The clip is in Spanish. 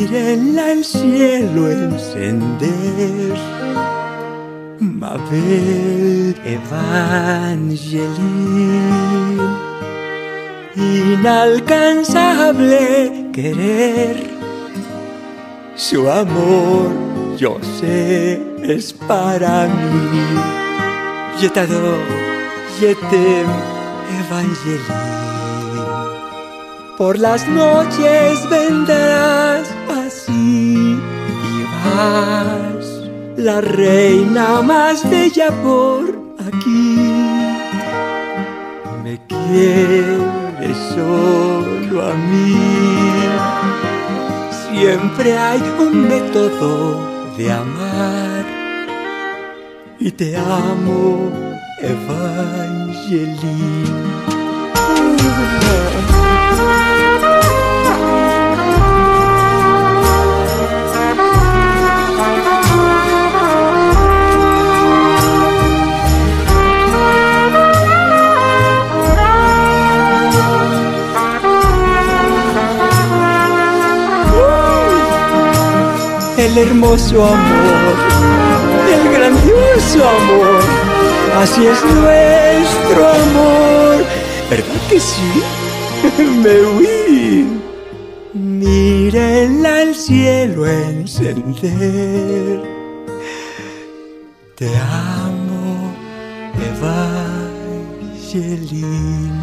Mírenla el cielo encender. Mabel Evangeline, inalcanzable querer. Su amor, yo sé, es para mí. Te adoro, yo te Evangeline. Por las noches vendrás la reina más bella por aquí. Me quieres solo a mí. Siempre hay un método de amar y te amo, Evangeline. El hermoso amor, el grandioso amor, así es nuestro amor, ¿verdad que sí? Me huí. Mírenla el cielo encender. Te amo, Evangeline.